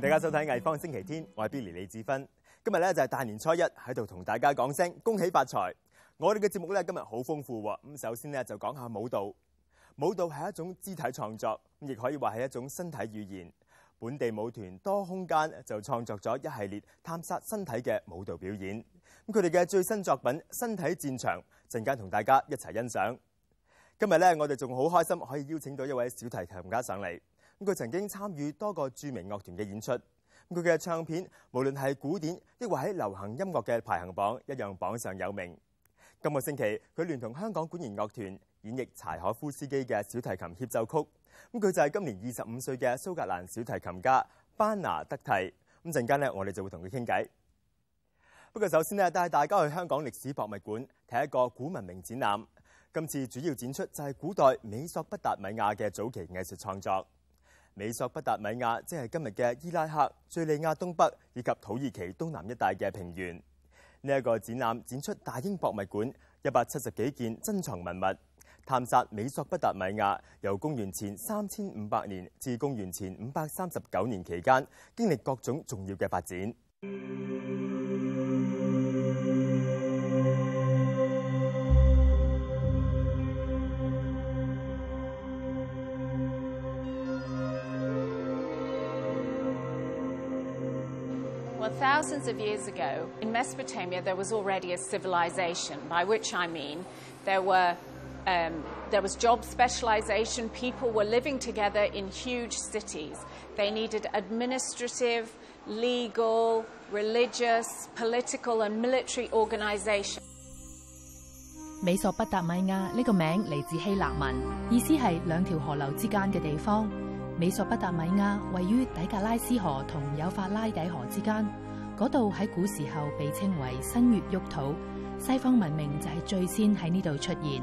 大家收睇《藝方星期天》，我係 Billy 李子芬。今日咧就係大年初一，喺度同大家講聲恭喜發財。我哋嘅節目咧今日好豐富喎。咁首先咧就講下舞蹈。舞蹈係一種肢體創作，亦可以話係一種身體語言。本地舞團多空間就創作咗一系列探索身體嘅舞蹈表演。咁佢哋嘅最新作品《身體戰場》，陣間同大家一齊欣賞。今日咧我哋仲好開心可以邀請到一位小提琴家上嚟。咁佢曾經參與多個著名樂團嘅演出。佢嘅唱片無論係古典抑或喺流行音樂嘅排行榜，一樣榜上有名。今個星期佢聯同香港管弦樂團演繹柴可夫斯基嘅小提琴協奏曲。咁佢就係今年二十五歲嘅蘇格蘭小提琴家班拿德蒂。咁陣間咧，我哋就會同佢傾偈。不過首先咧，帶大家去香港歷史博物館睇一個古文明展覽。今次主要展出就係古代美索不達米亞嘅早期藝術創作。美索不達米亞即係今日嘅伊拉克、敘利亞東北以及土耳其東南一帶嘅平原。呢、一個展覽展出大英博物館一百七十幾件珍藏文物，探索美索不達米亞由公元前三千五百年至公元前五百三十九年期間經歷各種重要嘅發展。thousands of years ago, in Mesopotamia, there was already a civilization, by which I mean there, were, um, there was job specialization, people were living together in huge cities. They needed administrative, legal, religious, political, and military organization. 美索不达米亚呢个名嚟自希腊文，意思系两条河流之间嘅地方。美索不达米亚位于底格拉斯河同幼发拉底河之间， 嗰度喺古時候被稱為新月沃土，西方文明就係最先喺呢度出現。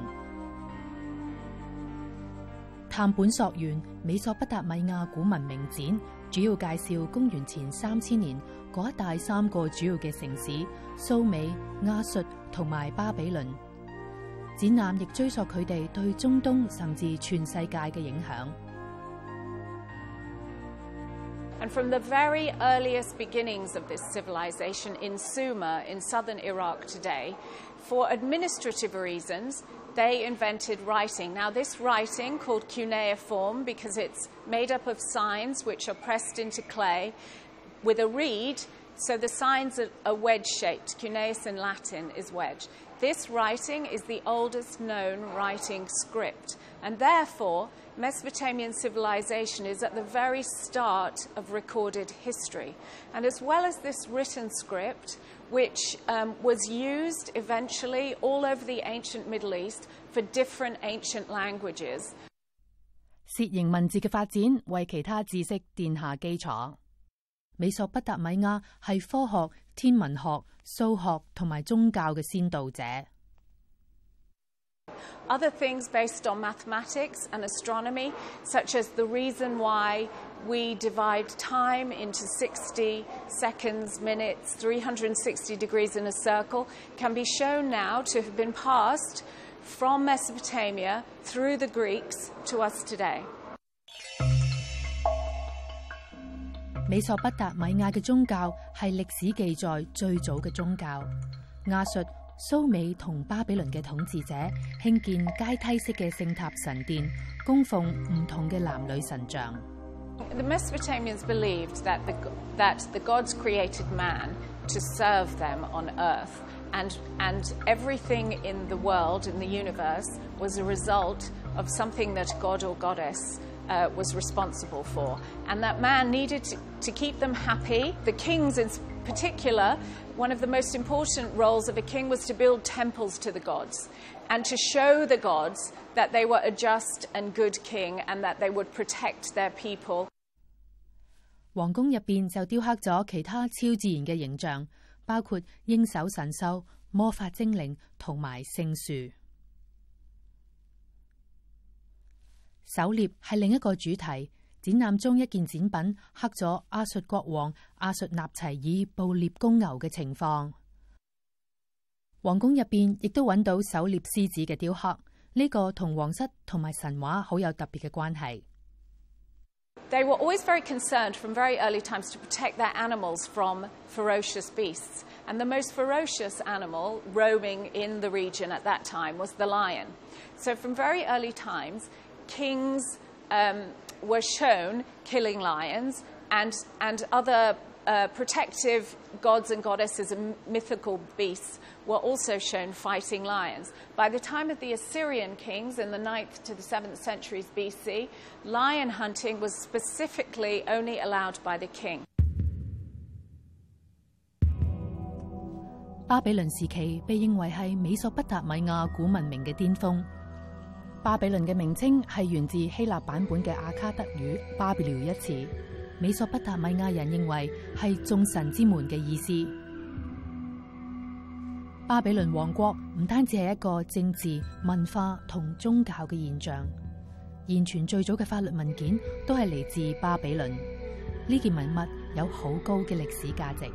探本溯源美索不達米亞古文明展，主要介紹公元前三千年嗰一帶三個主要嘅城市蘇美、亞述同埋巴比倫。展覽亦追溯佢哋對中東甚至全世界嘅影響。And from the very earliest beginnings of this civilization in Sumer, in southern Iraq today, for administrative reasons, they invented writing. Now, this writing, called cuneiform, because it's made up of signs which are pressed into clay with a reed, so the signs are wedge shaped. Cuneus in Latin is wedge. This writing is the oldest known writing script, and therefore, Mesopotamian civilization is at the very start of recorded history. And as well as this written script, which um, was used eventually all over the ancient Middle East for different ancient languages. 楔形文字嘅发展为其他知识奠下基础。美索不达米亚系科学、天文学、数学同埋宗教嘅先导者。 Other things based on mathematics and astronomy, such as the reason why we divide time into 60 seconds, minutes, 360 degrees in a circle, can be shown now to have been passed from Mesopotamia through the Greeks to us today. 美索不达米亚嘅宗教系历史记载最早嘅宗教。亚述、 苏美同巴比伦嘅统治者兴建阶梯式嘅圣塔神殿，供奉唔同嘅男女神像。 The Mesopotamians believed that the, that the gods created man to serve them on earth, and, and everything in the world, in the universe, was a result of something that God or goddess uh, was responsible for, and that man needed to, to keep them happy. The kings, in particular, one of the most important roles of a king was to build temples to the gods and to show the gods that they were a just and good king and that they would protect their people. 皇宫入边就雕刻咗其他超自然嘅形象，包括应手神兽、魔法精灵同埋圣树。狩猎系另一个主题。 展覽中一件展品刻咗阿述國王阿述納齊爾捕獵公牛嘅情況。皇宮入邊亦都揾到狩獵獅子嘅雕刻，呢、這個同皇室同埋神話好有特別嘅關係。They were always very concerned from very early times to protect their animals from ferocious beasts. And the most ferocious animal roaming in the region at that time was the lion. So, from very early times, kings were shown killing lions and, and other uh, protective gods and goddesses and mythical beasts were also shown fighting lions. By the time of the Assyrian kings in the 9th to the 7th centuries BC, lion hunting was specifically only allowed by the king. 巴比伦时期被认为系美索不达米亚古文明嘅巅峰。 巴比倫嘅名稱係源自希臘版本嘅阿卡德語巴比遼一詞，美索不達米亞人認為係眾神之門嘅意思。巴比倫王國唔單止係一個政治、文化同宗教嘅現象，現存最早嘅法律文件都係嚟自巴比倫。呢件文物有好高嘅歷史價值。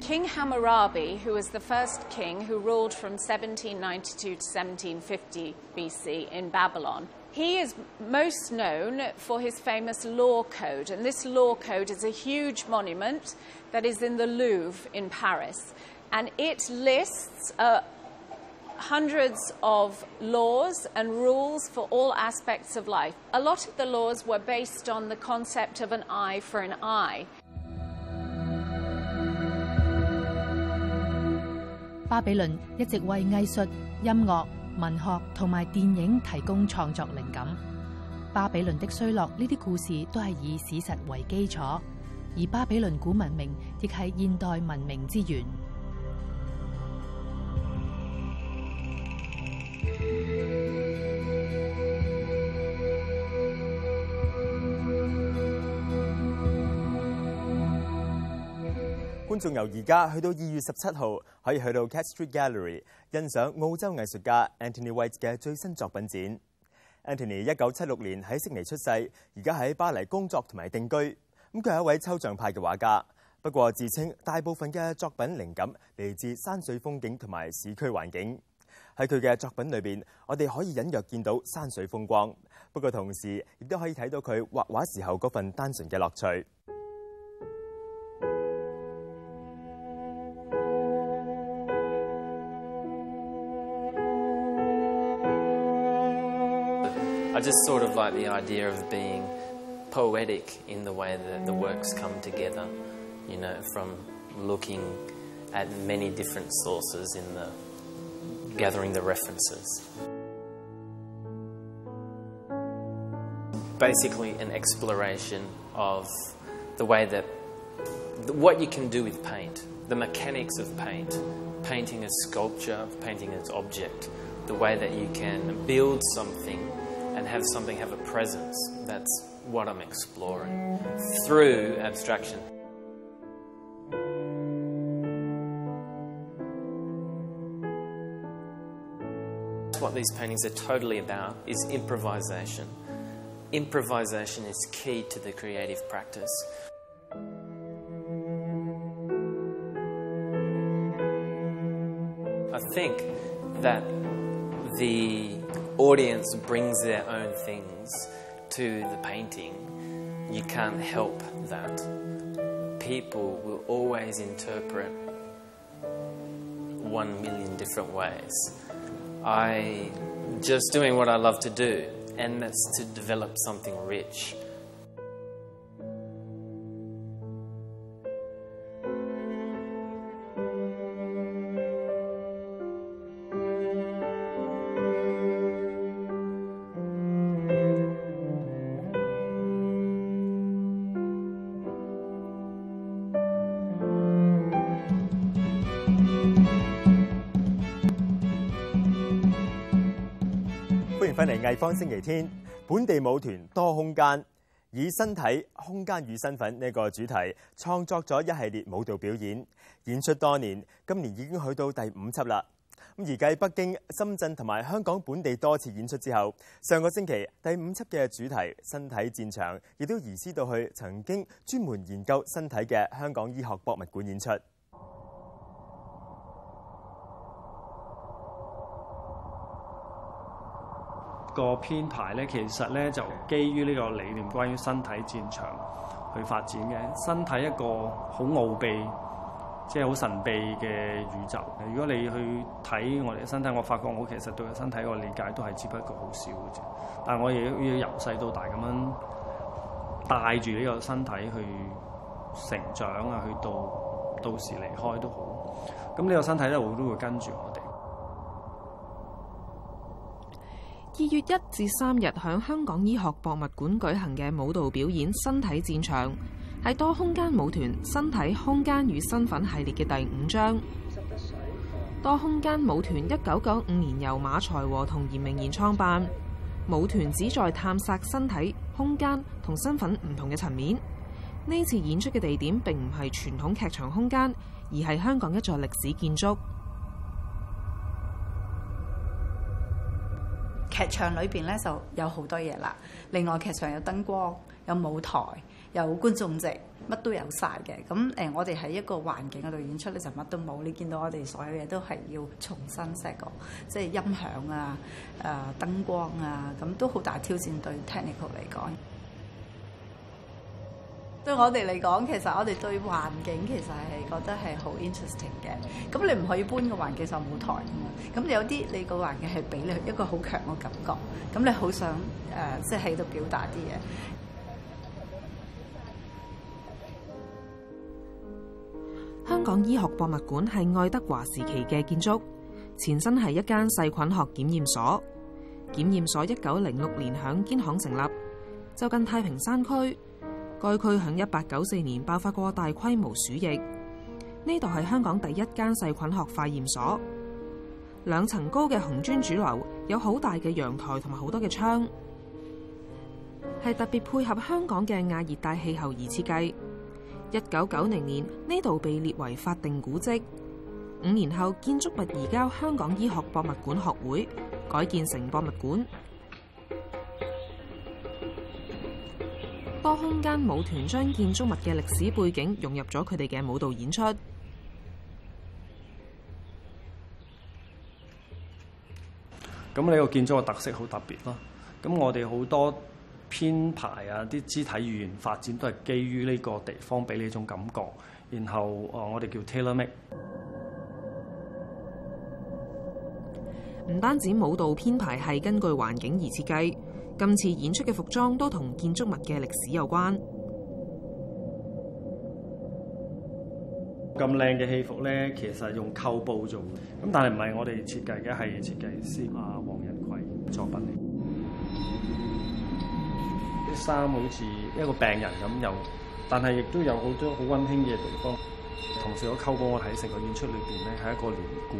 King Hammurabi, who was the first king who ruled from 1792 to 1750 BC in Babylon, he is most known for his famous law code. And this law code is a huge monument that is in the Louvre in Paris. And it lists uh, hundreds of laws and rules for all aspects of life. A lot of the laws were based on the concept of an eye for an eye. 巴比伦一直为艺术、音乐、文学同埋电影提供创作灵感。巴比伦的衰落呢啲故事都系以史实为基础，而巴比伦古文明亦系现代文明之源。觀眾由而家去到二月十七號，可以去到 Cat Street Gallery 欣賞澳洲藝術家 Anthony White 嘅最新作品展。Anthony 一九七六年喺悉尼出世，而家喺巴黎工作同埋定居。咁佢係一位抽象派嘅畫家，不過自稱大部分嘅作品靈感嚟自山水風景同埋市區環境。喺佢嘅作品裏邊，我哋可以隱約見到山水風光，不過同時亦都可以睇到佢畫畫時候嗰份單純嘅樂趣。Just sort of like the idea of being poetic in the way that the works come together, you know, from looking at many different sources in the gathering the references. Basically, an exploration of the way that what you can do with paint, the mechanics of paint, painting a sculpture, painting as object, the way that you can build something and have something have a presence. That's what I'm exploring through abstraction. What these paintings are totally about is improvisation. Improvisation is key to the creative practice. I think that the audience brings their own things to the painting. You can't help that. People will always interpret one million different ways. I just doing what I love to do, and that's to develop something rich. 嚟艺方星期天，本地舞团多空间以身体、空间与身份呢个主题创作咗一系列舞蹈表演，演出多年，今年已经去到第五辑啦。咁而继北京、深圳同埋香港本地多次演出之后，上个星期第五辑嘅主题身体战场亦都移师到去曾经专门研究身体嘅香港医学博物馆演出。個編排咧，其實咧就基於呢個理念，關於身體戰場去發展嘅。身體一個好奧秘，即係好神秘嘅宇宙。如果你去睇我哋嘅身體，我發覺我其實對個身體個理解都係只不過好少嘅啫。但係我亦要由細到大咁樣帶住呢個身體去成長啊，去到到時離開都好。咁呢個身體咧，我都會跟住我 二月一至三日響香港醫學博物館舉行嘅舞蹈表演《身體戰場》，係多空間舞團《身體空間與身份》系列嘅第五章。多空間舞團一九九五年由馬才和同嚴明賢創辦，舞團旨在探索身體、空間同身份唔同嘅層面。呢次演出嘅地點並唔係傳統劇場空間，而係香港一座歷史建築。劇場裏邊咧就有好多嘢啦。另外劇場有燈光、有舞台、有觀眾席，乜都有晒嘅。咁誒、呃，我哋喺一個環境嗰度演出咧，就乜都冇。你見到我哋所有嘢都係要重新 set 過，即係音響啊、誒、呃、燈光啊，咁都好大挑戰對 technical 嚟講。 對我哋嚟講，其實我哋對環境其實係覺得係好 interesting 嘅。咁你唔可以搬個環境上舞台㗎嘛。咁有啲你個環境係俾你一個好強嘅感覺，咁你好想誒、即係喺度表達啲嘢。香港醫學博物館係愛德華時期嘅建築，前身係一間細菌學檢驗所。檢驗所一九零六年響堅巷成立，就近太平山區。該區響一八九四年爆發過大規模鼠疫，呢度係香港第一間細菌學化驗所。兩層高嘅紅磚主樓有好大嘅陽台同埋好多嘅窗，係特別配合香港嘅亞熱帶氣候而設計。一九九零年呢度被列為法定古蹟，五年後建築物移交香港醫學博物館學會，改建成博物館。 多空間舞團將建築物嘅歷史背景融入咗佢哋嘅舞蹈演出。咁呢個建築嘅特色好特別咯。咁我哋好多編排啊，啲肢體語言發展都係基於呢個地方俾你一種感覺。然後誒，我哋叫 tailor make。唔單止舞蹈編排係根據環境而設計。今次演出嘅服裝都同建築物嘅歷史有關。咁靚嘅戲服咧，其實用扣布做嘅，咁但係唔係我哋設計嘅，係設計師啊黃仁葵作品嚟。啲衫好似一個病人咁，又但係亦都有好多好温馨嘅地方。同時個扣布我睇成個演出裏邊咧係一個連貫，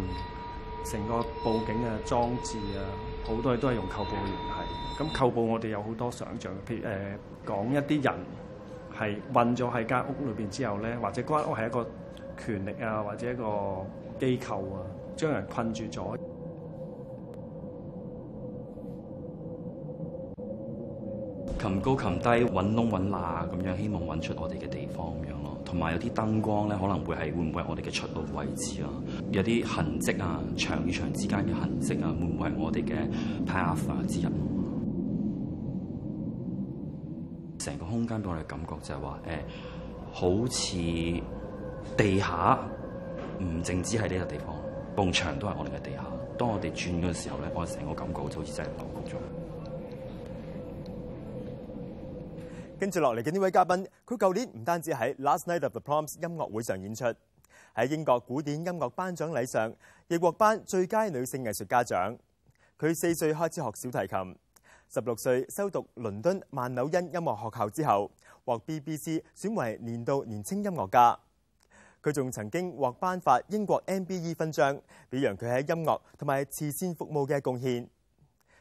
成個佈景啊裝置啊好多嘢都係用扣布去聯繫。咁扣布我哋有好多想像，譬如誒、呃、講一啲人係困咗喺間屋裏邊之後咧，或者間屋係一個權力啊，或者一個機構啊，將人困住咗。擒高擒低，揾窿揾罅咁樣，希望揾出我哋嘅地方咁樣咯。同埋有啲燈光咧，可能會係會唔會係我哋嘅出路位置啊？有啲痕跡啊，牆與牆之間嘅痕跡啊，會唔會係我哋嘅 path 之一？成個空間俾我哋感覺就係話，誒、好似地下唔淨止係呢個地方，埲牆都係我哋嘅地下。當我哋轉嘅時候咧，我成個感覺就好似真係扭曲咗。跟住落嚟嘅呢位嘉賓，佢舊年唔單止喺 Last Night of the Proms 音樂會上演出，喺英國古典音樂頒獎禮上亦獲頒最佳女性藝術家獎。佢四歲開始學小提琴。十六歲修讀倫敦曼紐恩音樂學校之後，獲 BBC 選為年度年青音樂家。佢仲曾經獲頒發英國 MBE 勳章，表揚佢喺音樂同埋慈善服務嘅貢獻。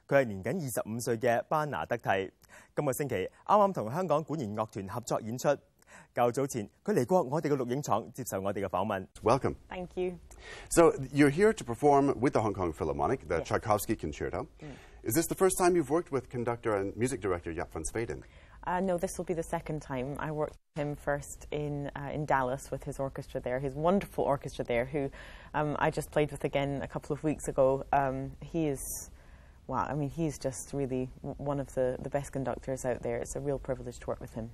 佢係年僅二十五歲嘅班拿德蒂。今個星期啱啱同香港管弦樂團合作演出。較早前佢嚟過我哋嘅錄影廠接受我哋嘅訪問。Welcome. Thank you. So you're here to perform with the Hong Kong Philharmonic, the Tchaikovsky Concerto. Is this the first time you've worked with conductor and music director Jaap van Zweden? Uh, no, this will be the second time. I worked with him first in uh, in Dallas with his orchestra there, his wonderful orchestra there, who um, I just played with again a couple of weeks ago. Um, he is wow, I mean, he's just really one of the, the best conductors out there. It's a real privilege to work with him.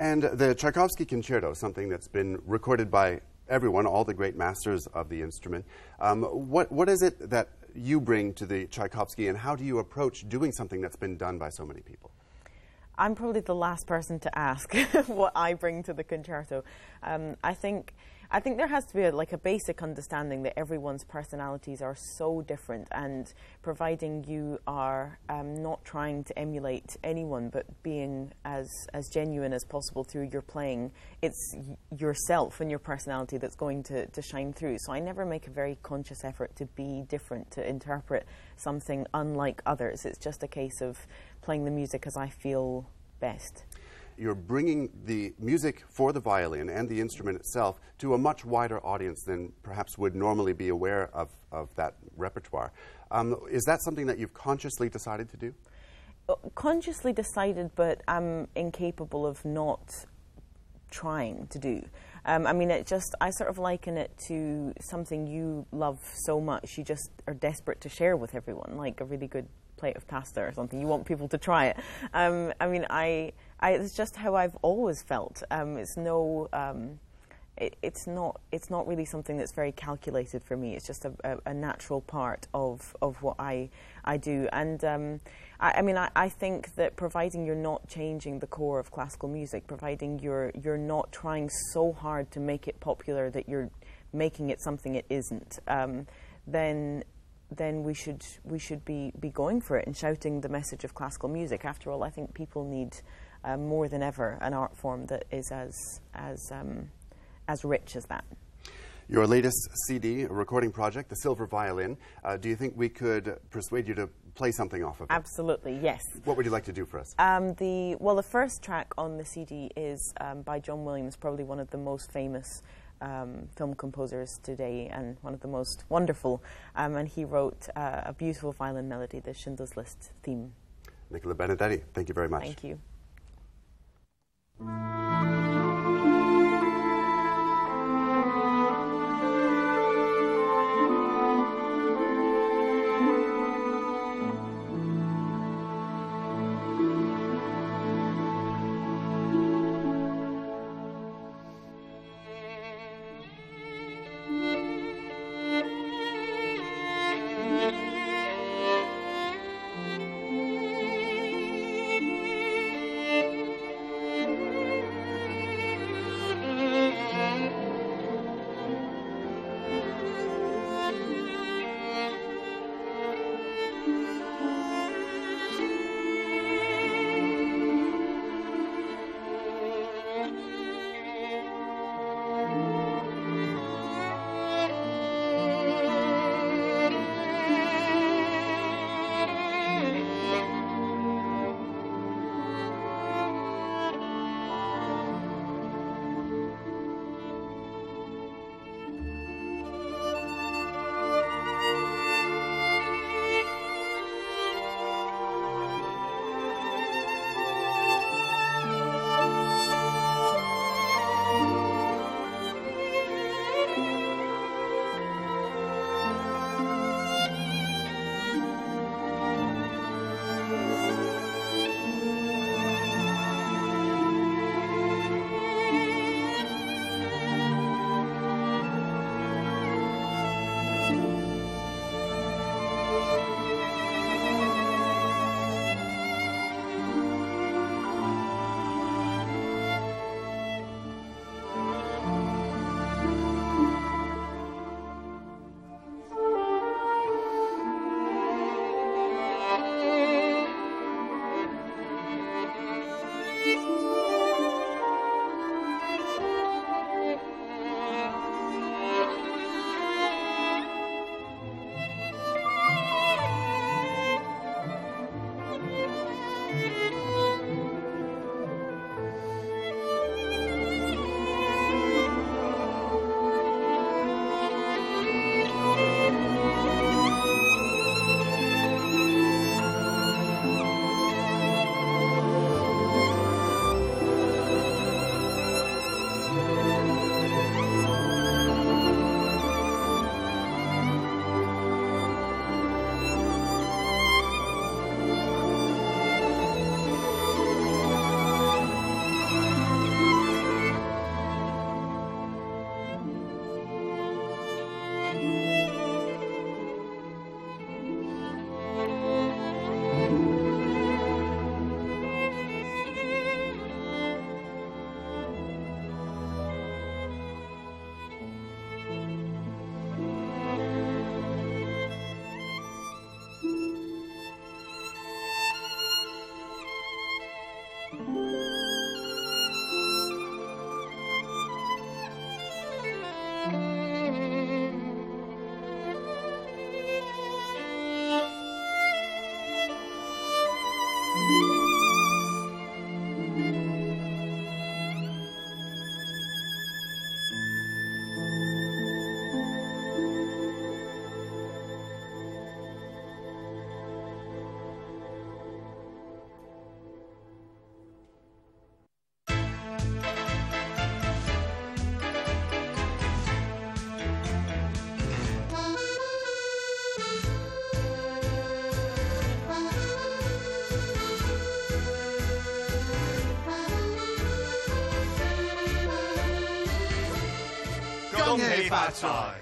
And the Tchaikovsky Concerto, something that's been recorded by everyone, all the great masters of the instrument. Um, what, what is it that you bring to the Tchaikovsky, and how do you approach doing something that's been done by so many people? I'm probably the last person to ask what I bring to the concerto. Um, I think I think there has to be a, like a basic understanding that everyone's personalities are so different, and providing you are um, not trying to emulate anyone, but being as as genuine as possible through your playing, it's yourself and your personality that's going to, to shine through. So I never make a very conscious effort to be different, to interpret something unlike others. It's just a case of playing the music as I feel best. You're bringing the music for the violin and the instrument itself to a much wider audience than perhaps would normally be aware of, of that repertoire. Um, is that something that you've consciously decided to do? Uh, Consciously decided, but I'm incapable of not trying to do. Um, I mean, it just, I sort of liken it to something you love so much, you just are desperate to share with everyone, like a really good plate of pasta or something. You want people to try it. Um, I mean, I, I, it's just how I've always felt. Um, it's no, um, it, it's not, it's not really something that's very calculated for me. It's just a, a, a natural part of, of what I, I do. And um, I, I mean, I, I think that providing you're not changing the core of classical music, providing you're, you're not trying so hard to make it popular that you're making it something it isn't, um, then then we should we should be, be going for it and shouting the message of classical music. After all, I think people need um, more than ever an art form that is as as um, as rich as that. Your latest CD, recording project, The Silver Violin. Uh, do you think we could persuade you to play something off of it? Absolutely, yes. What would you like to do for us? Um, the well, the first track on the CD is um, by John Williams, probably one of the most famous um, film composers today, and one of the most wonderful. Um, and he wrote uh, a beautiful violin melody, the Schindler's List theme. Nicola Benedetti, thank you very much. Thank you. Thank you. 恭喜发财。